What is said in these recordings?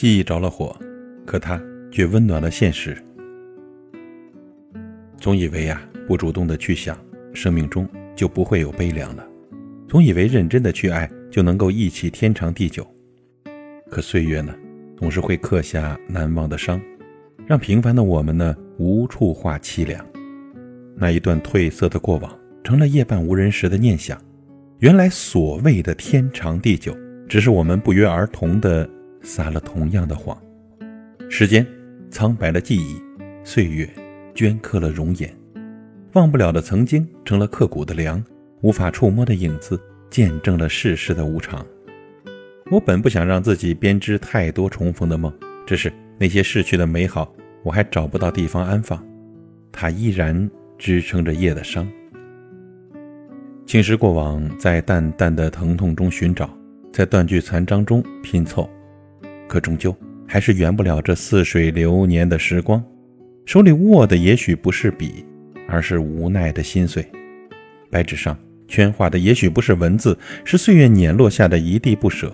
记忆着了火，可它却温暖了现实。总以为呀，不主动的去想，生命中就不会有悲凉了；总以为认真的去爱，就能够一起天长地久。可岁月呢，总是会刻下难忘的伤，让平凡的我们呢，无处话凄凉。那一段褪色的过往，成了夜半无人时的念想。原来所谓的天长地久，只是我们不约而同的撒了同样的谎。时间苍白了记忆，岁月镌刻了容颜，忘不了的曾经成了刻骨的梁，无法触摸的影子见证了世事的无常。我本不想让自己编织太多重逢的梦，只是那些逝去的美好，我还找不到地方安放，它依然支撑着夜的伤。侵蚀过往，在淡淡的疼痛中寻找，在断句残章中拼凑，可终究还是圆不了这似水流年的时光。手里握的也许不是笔，而是无奈的心碎。白纸上圈画的也许不是文字，是岁月碾落下的一地不舍。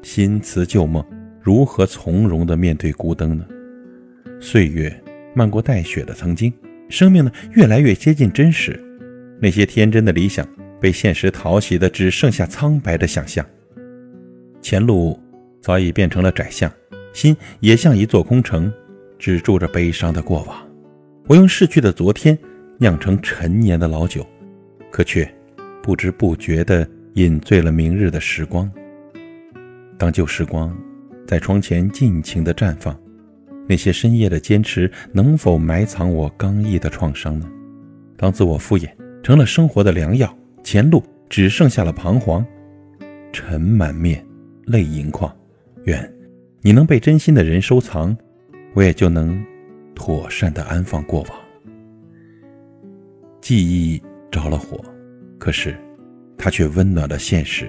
新词旧梦，如何从容地面对孤灯呢？岁月漫过带雪的曾经，生命呢越来越接近真实。那些天真的理想，被现实淘洗的只剩下苍白的想象。前路早已变成了窄巷，心也像一座空城，只住着悲伤的过往。我用逝去的昨天酿成陈年的老酒，可却不知不觉地饮醉了明日的时光。当旧时光在窗前尽情地绽放，那些深夜的坚持能否埋藏我刚毅的创伤呢？当自我敷衍。成了生活的良药，前路只剩下了彷徨，尘满面，泪盈眶。愿你能被真心的人收藏，我也就能妥善的安放过往。记忆着了火，可是它却温暖了现实。